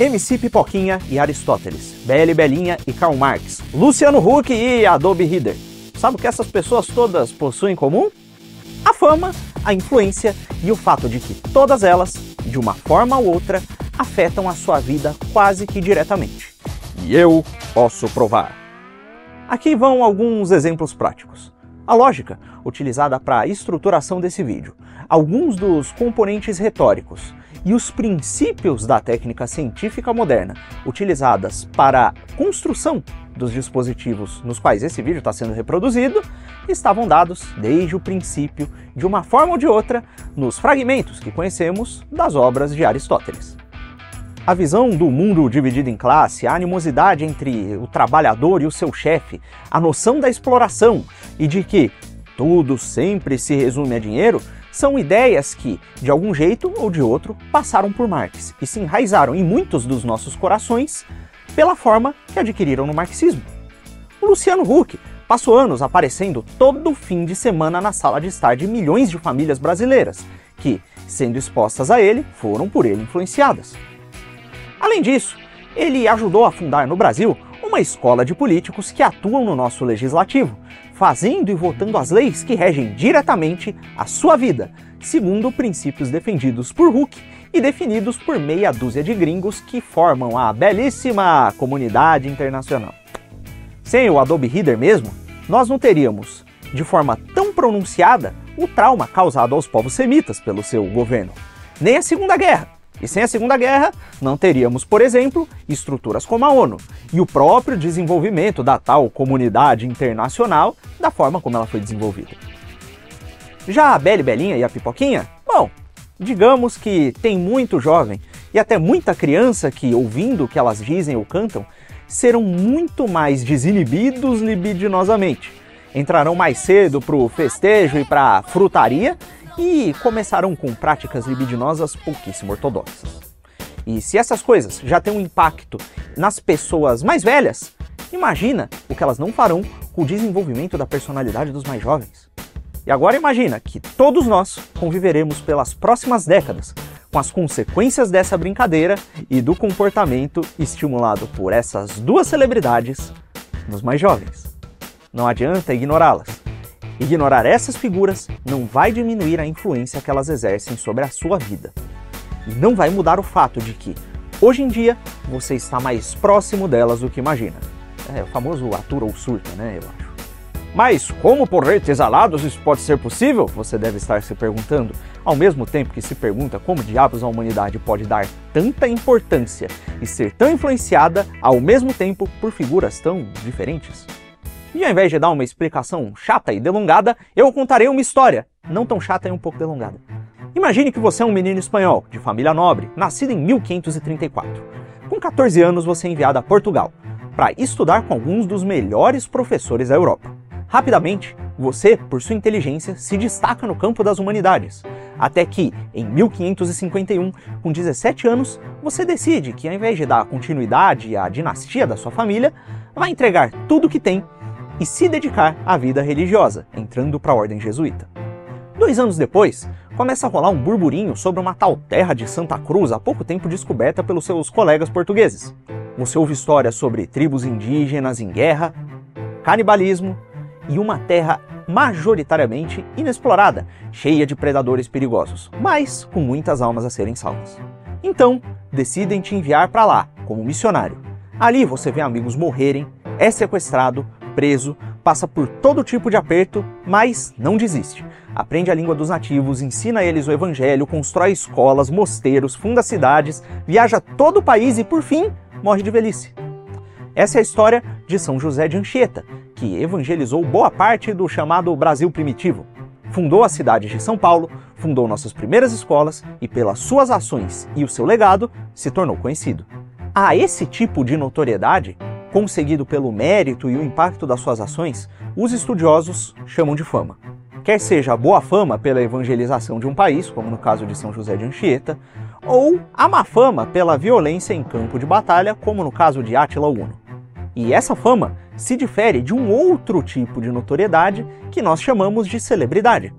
MC Pipoquinha e Aristóteles, BL Belinha e Karl Marx, Luciano Huck e Adobe Reader. Sabe o que essas pessoas todas possuem em comum? A fama, a influência e o fato de que todas elas, de uma forma ou outra, afetam a sua vida quase que diretamente. E eu posso provar. Aqui vão alguns exemplos práticos. A lógica utilizada para a estruturação desse vídeo, alguns dos componentes retóricos e os princípios da técnica científica moderna utilizadas para a construção dos dispositivos nos quais esse vídeo está sendo reproduzido estavam dados desde o princípio, de uma forma ou de outra, nos fragmentos que conhecemos das obras de Aristóteles. A visão do mundo dividido em classe, a animosidade entre o trabalhador e o seu chefe, a noção da exploração e de que tudo sempre se resume a dinheiro, são ideias que, de algum jeito ou de outro, passaram por Marx e se enraizaram em muitos dos nossos corações pela forma que adquiriram no marxismo. O Luciano Huck passou anos aparecendo todo fim de semana na sala de estar de milhões de famílias brasileiras, que, sendo expostas a ele, foram por ele influenciadas. Além disso, ele ajudou a fundar no Brasil uma escola de políticos que atuam no nosso legislativo, fazendo e votando as leis que regem diretamente a sua vida, segundo princípios defendidos por Huck e definidos por meia dúzia de gringos que formam a belíssima comunidade internacional. Sem o Adobe Reader mesmo, nós não teríamos, de forma tão pronunciada, o trauma causado aos povos semitas pelo seu governo, nem a Segunda Guerra. E sem a Segunda Guerra, não teríamos, por exemplo, estruturas como a ONU e o próprio desenvolvimento da tal comunidade internacional da forma como ela foi desenvolvida. Já a Belle Belinha e a Pipoquinha, bom, Digamos que tem muito jovem e até muita criança que, ouvindo o que elas dizem ou cantam, serão muito mais desinibidos libidinosamente. Entrarão mais cedo para o festejo e para a frutaria e começarão com práticas libidinosas pouquíssimo ortodoxas. E se essas coisas já têm um impacto nas pessoas mais velhas, imagina o que elas não farão com o desenvolvimento da personalidade dos mais jovens. E agora imagina que todos nós conviveremos pelas próximas décadas com as consequências dessa brincadeira e do comportamento estimulado por essas duas celebridades nos mais jovens. Não adianta ignorá-las. Ignorar essas figuras não vai diminuir a influência que elas exercem sobre a sua vida. E não vai mudar o fato de que, hoje em dia, você está mais próximo delas do que imagina. É o famoso atura ou surta, né, eu acho. Mas como por exalados isso pode ser possível? Você deve estar se perguntando, ao mesmo tempo que se pergunta como diabos a humanidade pode dar tanta importância e ser tão influenciada ao mesmo tempo por figuras tão diferentes. E ao invés de dar uma explicação chata e delongada, eu contarei uma história, não tão chata e um pouco delongada. Imagine que você é um menino espanhol, de família nobre, nascido em 1534. Com 14 anos, você é enviado a Portugal para estudar com alguns dos melhores professores da Europa. Rapidamente, você, por sua inteligência, se destaca no campo das humanidades. Até que, em 1551, com 17 anos, você decide que, ao invés de dar continuidade à dinastia da sua família, vai entregar tudo o que tem e se dedicar à vida religiosa, entrando para a ordem jesuíta. Dois anos depois, começa a rolar um burburinho sobre uma tal terra de Santa Cruz há pouco tempo descoberta pelos seus colegas portugueses. Você ouve histórias sobre tribos indígenas em guerra, canibalismo, e uma terra majoritariamente inexplorada, cheia de predadores perigosos, mas com muitas almas a serem salvas. Então, decidem te enviar para lá como missionário. Ali você vê amigos morrerem, é sequestrado, preso, passa por todo tipo de aperto, mas não desiste. Aprende a língua dos nativos, ensina eles o evangelho, constrói escolas, mosteiros, funda cidades, viaja todo o país e, por fim, morre de velhice. Essa é a história de São José de Anchieta, que evangelizou boa parte do chamado Brasil primitivo. Fundou a cidade de São Paulo, fundou nossas primeiras escolas e, pelas suas ações e o seu legado, se tornou conhecido. A esse tipo de notoriedade, conseguido pelo mérito e o impacto das suas ações, os estudiosos chamam de fama. Quer seja a boa fama pela evangelização de um país, como no caso de São José de Anchieta, ou a má fama pela violência em campo de batalha, como no caso de Átila Uno. E essa fama se difere de um outro tipo de notoriedade que nós chamamos de celebridade.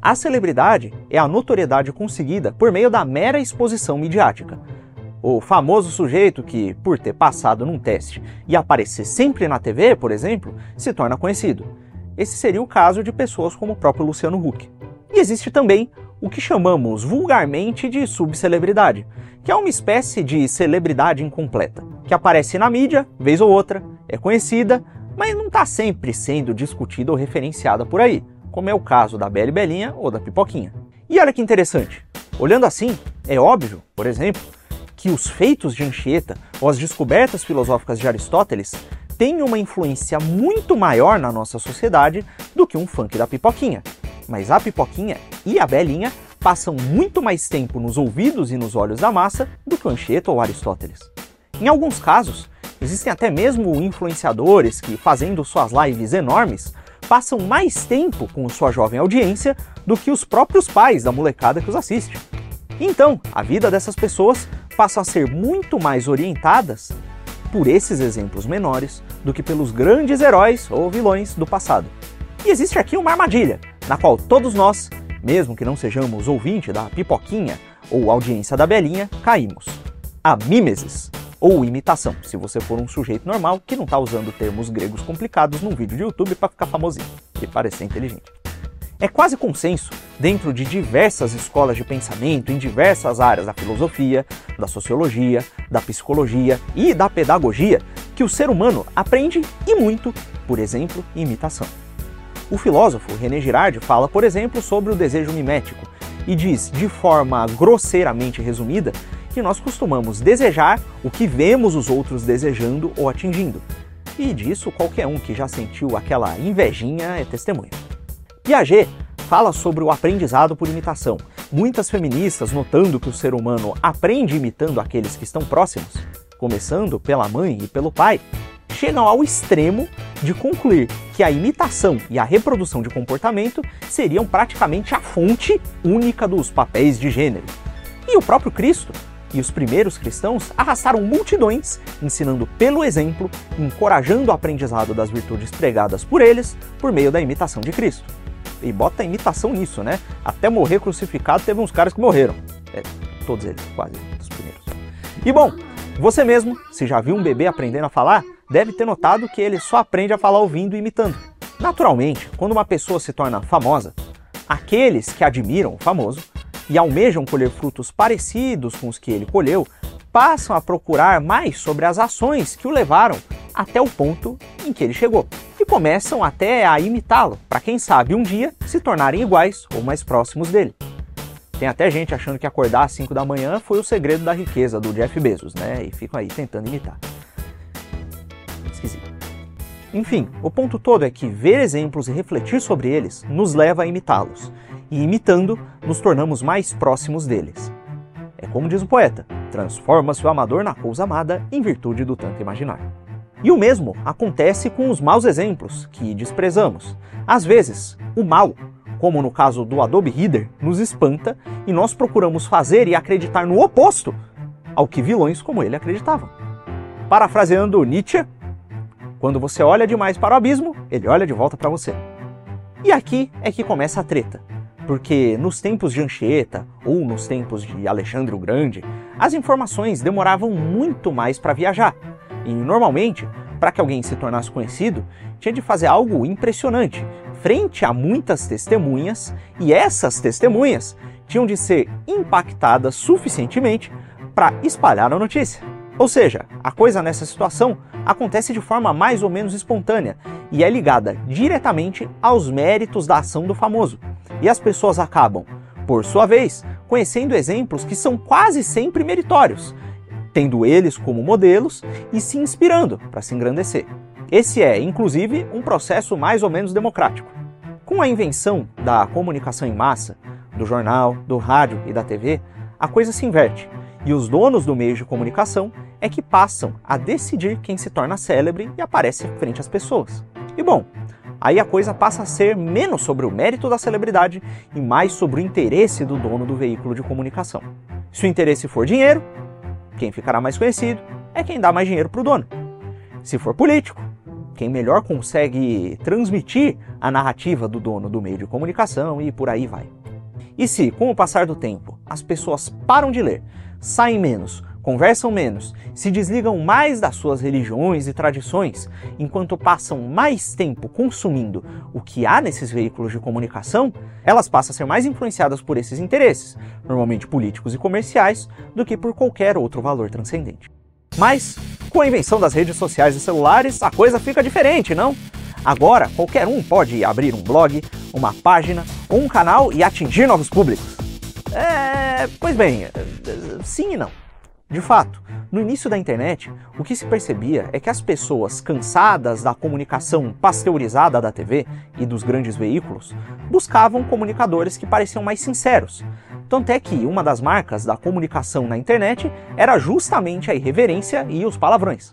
A celebridade é a notoriedade conseguida por meio da mera exposição midiática. O famoso sujeito que, por ter passado num teste e aparecer sempre na TV, por exemplo, se torna conhecido. Esse seria o caso de pessoas como o próprio Luciano Huck. E existe também o que chamamos vulgarmente de subcelebridade, que é uma espécie de celebridade incompleta, que aparece na mídia, vez ou outra, é conhecida, mas não está sempre sendo discutida ou referenciada por aí, como é o caso da Bela Belinha ou da Pipoquinha. E olha que interessante, olhando assim, é óbvio, por exemplo, que os feitos de Anchieta ou as descobertas filosóficas de Aristóteles têm uma influência muito maior na nossa sociedade do que um funk da Pipoquinha. Mas a Pipoquinha e a Belinha passam muito mais tempo nos ouvidos e nos olhos da massa do que Anchieta ou Aristóteles. Em alguns casos, existem até mesmo influenciadores que, fazendo suas lives enormes, passam mais tempo com sua jovem audiência do que os próprios pais da molecada que os assiste. Então, a vida dessas pessoas passa a ser muito mais orientadas por esses exemplos menores do que pelos grandes heróis ou vilões do passado. E existe aqui uma armadilha, na qual todos nós mesmo que não sejamos ouvinte da pipoquinha ou audiência da belinha, caímos. A mimesis, ou imitação, se você for um sujeito normal que não está usando termos gregos complicados num vídeo de YouTube para ficar famosinho e parecer inteligente. É quase consenso, dentro de diversas escolas de pensamento, em diversas áreas da filosofia, da sociologia, da psicologia e da pedagogia, que o ser humano aprende e muito, por exemplo, imitação. O filósofo René Girard fala, por exemplo, sobre o desejo mimético e diz, de forma grosseiramente resumida, que nós costumamos desejar o que vemos os outros desejando ou atingindo. E disso qualquer um que já sentiu aquela invejinha é testemunha. Piaget fala sobre o aprendizado por imitação. Muitas feministas, notando que o ser humano aprende imitando aqueles que estão próximos, começando pela mãe e pelo pai, chegam ao extremo de concluir que a imitação e a reprodução de comportamento seriam praticamente a fonte única dos papéis de gênero. E o próprio Cristo e os primeiros cristãos arrastaram multidões, ensinando pelo exemplo, encorajando o aprendizado das virtudes pregadas por eles por meio da imitação de Cristo. E bota imitação nisso, né? Até morrer crucificado teve uns caras que morreram. É, todos eles, quase, os primeiros. E bom, você mesmo, se já viu um bebê aprendendo a falar, deve ter notado que ele só aprende a falar ouvindo e imitando. Naturalmente, quando uma pessoa se torna famosa, aqueles que admiram o famoso e almejam colher frutos parecidos com os que ele colheu, passam a procurar mais sobre as ações que o levaram até o ponto em que ele chegou e começam até a imitá-lo, para quem sabe um dia se tornarem iguais ou mais próximos dele. Tem até gente achando que acordar às 5 da manhã foi o segredo da riqueza do Jeff Bezos, né? E ficam aí tentando imitar. Esquisito. Enfim, o ponto todo é que ver exemplos e refletir sobre eles nos leva a imitá-los. E imitando, nos tornamos mais próximos deles. É como diz o poeta: transforma-se o amador na coisa amada em virtude do tanto imaginar. E o mesmo acontece com os maus exemplos que desprezamos. Às vezes, o mal como no caso do Adobe Reader, nos espanta e nós procuramos fazer e acreditar no oposto ao que vilões como ele acreditavam. Parafraseando Nietzsche, quando você olha demais para o abismo, ele olha de volta para você. E aqui é que começa a treta, porque nos tempos de Anchieta ou nos tempos de Alexandre o Grande, as informações demoravam muito mais para viajar. E normalmente, para que alguém se tornasse conhecido, tinha de fazer algo impressionante, frente a muitas testemunhas, e essas testemunhas tinham de ser impactadas suficientemente para espalhar a notícia. Ou seja, a coisa nessa situação acontece de forma mais ou menos espontânea e é ligada diretamente aos méritos da ação do famoso. E as pessoas acabam, por sua vez, conhecendo exemplos que são quase sempre meritórios, tendo eles como modelos e se inspirando para se engrandecer. Esse é, inclusive, um processo mais ou menos democrático. Com a invenção da comunicação em massa, do jornal, do rádio e da TV, a coisa se inverte e os donos do meio de comunicação é que passam a decidir quem se torna célebre e aparece frente às pessoas. E bom, aí a coisa passa a ser menos sobre o mérito da celebridade e mais sobre o interesse do dono do veículo de comunicação. Se o interesse for dinheiro, quem ficará mais conhecido é quem dá mais dinheiro para o dono. Se for político, quem melhor consegue transmitir a narrativa do dono do meio de comunicação e por aí vai. E se, com o passar do tempo, as pessoas param de ler, saem menos, conversam menos, se desligam mais das suas religiões e tradições, enquanto passam mais tempo consumindo o que há nesses veículos de comunicação, elas passam a ser mais influenciadas por esses interesses, normalmente políticos e comerciais, do que por qualquer outro valor transcendente. Mas, com a invenção das redes sociais e celulares, a coisa fica diferente, não? Agora, qualquer um pode abrir um blog, uma página ou um canal e atingir novos públicos. É, pois bem, sim e não. De fato, no início da internet, o que se percebia é que as pessoas cansadas da comunicação pasteurizada da TV e dos grandes veículos buscavam comunicadores que pareciam mais sinceros. Tanto é que uma das marcas da comunicação na internet era justamente a irreverência e os palavrões.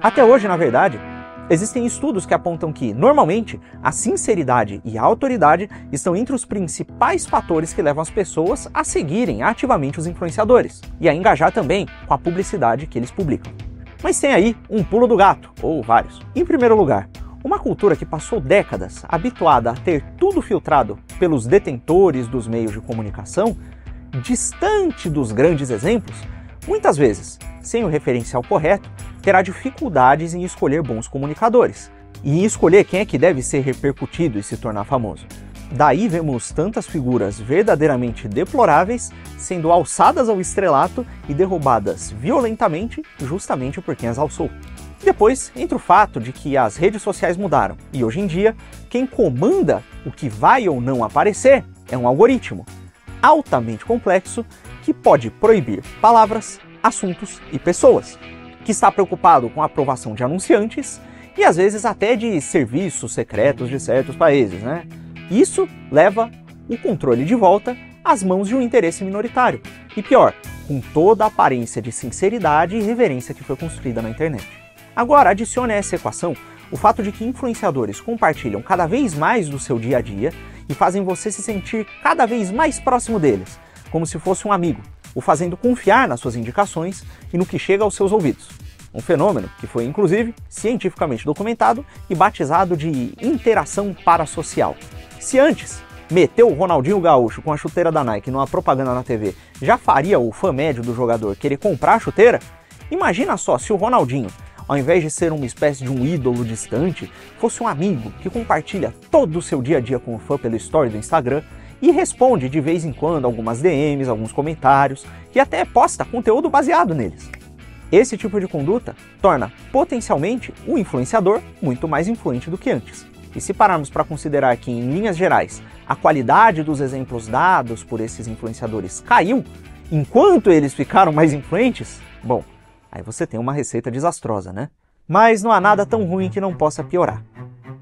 Até hoje, na verdade, Existem estudos que apontam que, normalmente, a sinceridade e a autoridade estão entre os principais fatores que levam as pessoas a seguirem ativamente os influenciadores e a engajar também com a publicidade que eles publicam. Mas tem aí um pulo do gato, ou vários. Em primeiro lugar, uma cultura que passou décadas habituada a ter tudo filtrado pelos detentores dos meios de comunicação, distante dos grandes exemplos, muitas vezes sem o referencial correto, terá dificuldades em escolher bons comunicadores e em escolher quem é que deve ser repercutido e se tornar famoso. Daí vemos tantas figuras verdadeiramente deploráveis sendo alçadas ao estrelato e derrubadas violentamente justamente por quem as alçou. Depois entra o fato de que as redes sociais mudaram e hoje em dia quem comanda o que vai ou não aparecer é um algoritmo altamente complexo que pode proibir palavras, assuntos e pessoas que está preocupado com a aprovação de anunciantes e às vezes até de serviços secretos de certos países, né? Isso leva o controle de volta às mãos de um interesse minoritário. E pior, com toda a aparência de sinceridade e reverência que foi construída na internet. Agora, adicione a essa equação o fato de que influenciadores compartilham cada vez mais do seu dia a dia e fazem você se sentir cada vez mais próximo deles, como se fosse um amigo, o fazendo confiar nas suas indicações e no que chega aos seus ouvidos. Um fenômeno que foi, inclusive, cientificamente documentado e batizado de interação parasocial. Se antes meter o Ronaldinho Gaúcho com a chuteira da Nike numa propaganda na TV já faria o fã médio do jogador querer comprar a chuteira, imagina só se o Ronaldinho, ao invés de ser uma espécie de um ídolo distante, fosse um amigo que compartilha todo o seu dia a dia com o fã pelo story do Instagram e responde de vez em quando algumas DMs, alguns comentários e até posta conteúdo baseado neles. Esse tipo de conduta torna potencialmente o influenciador muito mais influente do que antes. E se pararmos para considerar que, em linhas gerais, a qualidade dos exemplos dados por esses influenciadores caiu enquanto eles ficaram mais influentes, bom, aí você tem uma receita desastrosa, né? Mas não há nada tão ruim que não possa piorar.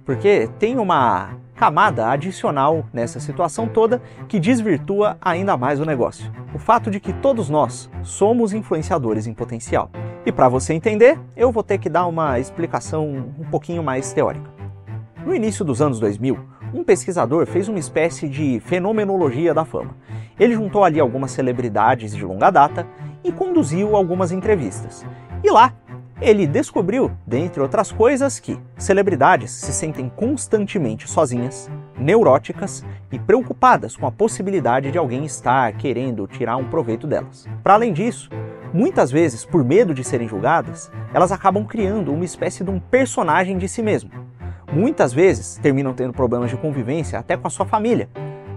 Porque tem uma camada adicional nessa situação toda que desvirtua ainda mais o negócio. O fato de que todos nós somos influenciadores em potencial. E para você entender, eu vou ter que dar uma explicação um pouquinho mais teórica. No início dos anos 2000, um pesquisador fez uma espécie de fenomenologia da fama. Ele juntou ali algumas celebridades de longa data e conduziu algumas entrevistas. E lá ele descobriu, dentre outras coisas, que celebridades se sentem constantemente sozinhas, neuróticas e preocupadas com a possibilidade de alguém estar querendo tirar um proveito delas. Para além disso, muitas vezes, por medo de serem julgadas, elas acabam criando uma espécie de um personagem de si mesmo. Muitas vezes terminam tendo problemas de convivência até com a sua família,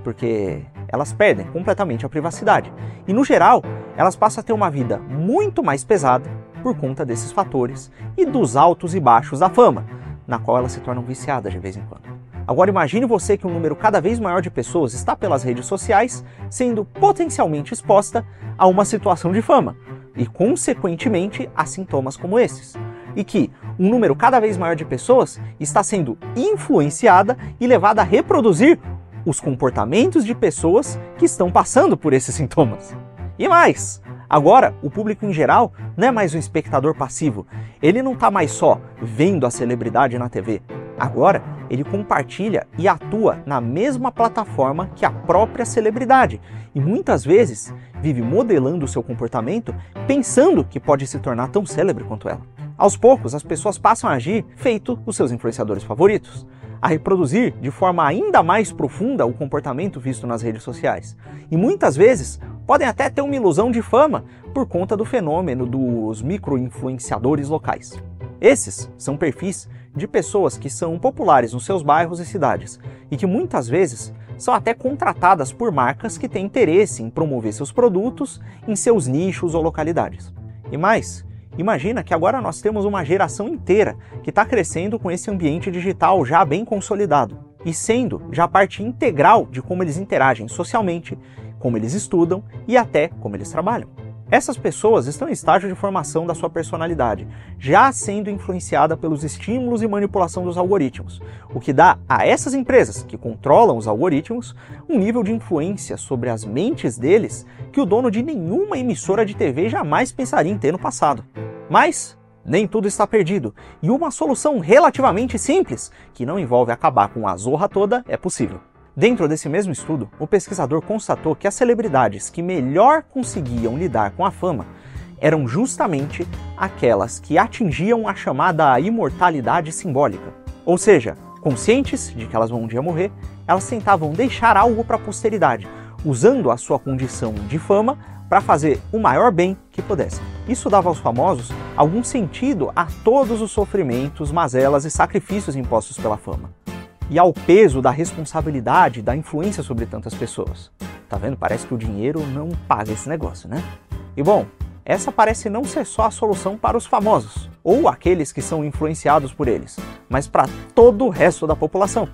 porque elas perdem completamente a privacidade. E no geral, elas passam a ter uma vida muito mais pesada por conta desses fatores e dos altos e baixos da fama, na qual elas se tornam viciadas de vez em quando. Agora imagine você que um número cada vez maior de pessoas está pelas redes sociais sendo potencialmente exposta a uma situação de fama e, consequentemente, a sintomas como esses. E que um número cada vez maior de pessoas está sendo influenciada e levada a reproduzir os comportamentos de pessoas que estão passando por esses sintomas. E mais, Agora, o público em geral não é mais um espectador passivo. Ele não está mais só vendo a celebridade na TV. Agora, ele compartilha e atua na mesma plataforma que a própria celebridade e muitas vezes vive modelando o seu comportamento pensando que pode se tornar tão célebre quanto ela. Aos poucos, as pessoas passam a agir feito os seus influenciadores favoritos. a reproduzir de forma ainda mais profunda o comportamento visto nas redes sociais. E muitas vezes podem até ter uma ilusão de fama por conta do fenômeno dos micro-influenciadores locais. Esses são perfis de pessoas que são populares nos seus bairros e cidades e que muitas vezes são até contratadas por marcas que têm interesse em promover seus produtos em seus nichos ou localidades. E mais, imagina que agora nós temos uma geração inteira que está crescendo com esse ambiente digital já bem consolidado e sendo já parte integral de como eles interagem socialmente, como eles estudam e até como eles trabalham. Essas pessoas estão em estágio de formação da sua personalidade, já sendo influenciada pelos estímulos e manipulação dos algoritmos, o que dá a essas empresas que controlam os algoritmos um nível de influência sobre as mentes deles que o dono de nenhuma emissora de TV jamais pensaria em ter no passado. Mas nem tudo está perdido, e uma solução relativamente simples, que não envolve acabar com a zorra toda, é possível. Dentro desse mesmo estudo, o pesquisador constatou que as celebridades que melhor conseguiam lidar com a fama eram justamente aquelas que atingiam a chamada imortalidade simbólica. Ou seja, conscientes de que elas vão um dia morrer, elas tentavam deixar algo para a posteridade, usando a sua condição de fama para fazer o maior bem que pudessem. Isso dava aos famosos algum sentido a todos os sofrimentos, mazelas e sacrifícios impostos pela fama e ao peso da responsabilidade, da influência sobre tantas pessoas. Tá vendo? Parece que o dinheiro não paga esse negócio, né? E bom, essa parece não ser só a solução para os famosos, ou aqueles que são influenciados por eles, mas para todo o resto da população.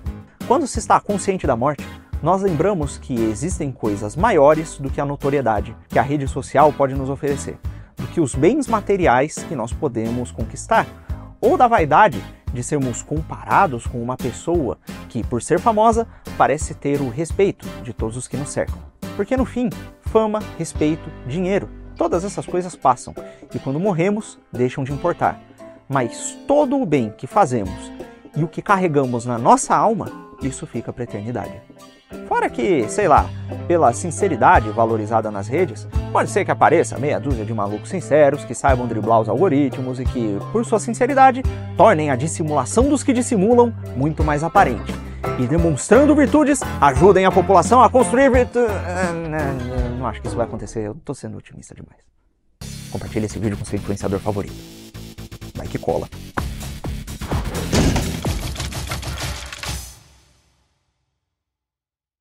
Quando se está consciente da morte, nós lembramos que existem coisas maiores do que a notoriedade que a rede social pode nos oferecer, do que os bens materiais que nós podemos conquistar, ou da vaidade de sermos comparados com uma pessoa que, por ser famosa, parece ter o respeito de todos os que nos cercam. Porque no fim, fama, respeito, dinheiro, todas essas coisas passam e quando morremos deixam de importar. Mas todo o bem que fazemos e o que carregamos na nossa alma, isso fica para a eternidade. Fora que, sei lá, pela sinceridade valorizada nas redes, pode ser que apareça meia dúzia de malucos sinceros que saibam driblar os algoritmos e que, por sua sinceridade, tornem a dissimulação dos que dissimulam muito mais aparente. E demonstrando virtudes, ajudem a população a construir virtudes. Não acho que isso vai acontecer, eu tô sendo otimista demais. Compartilhe esse vídeo com seu influenciador favorito. Vai que cola.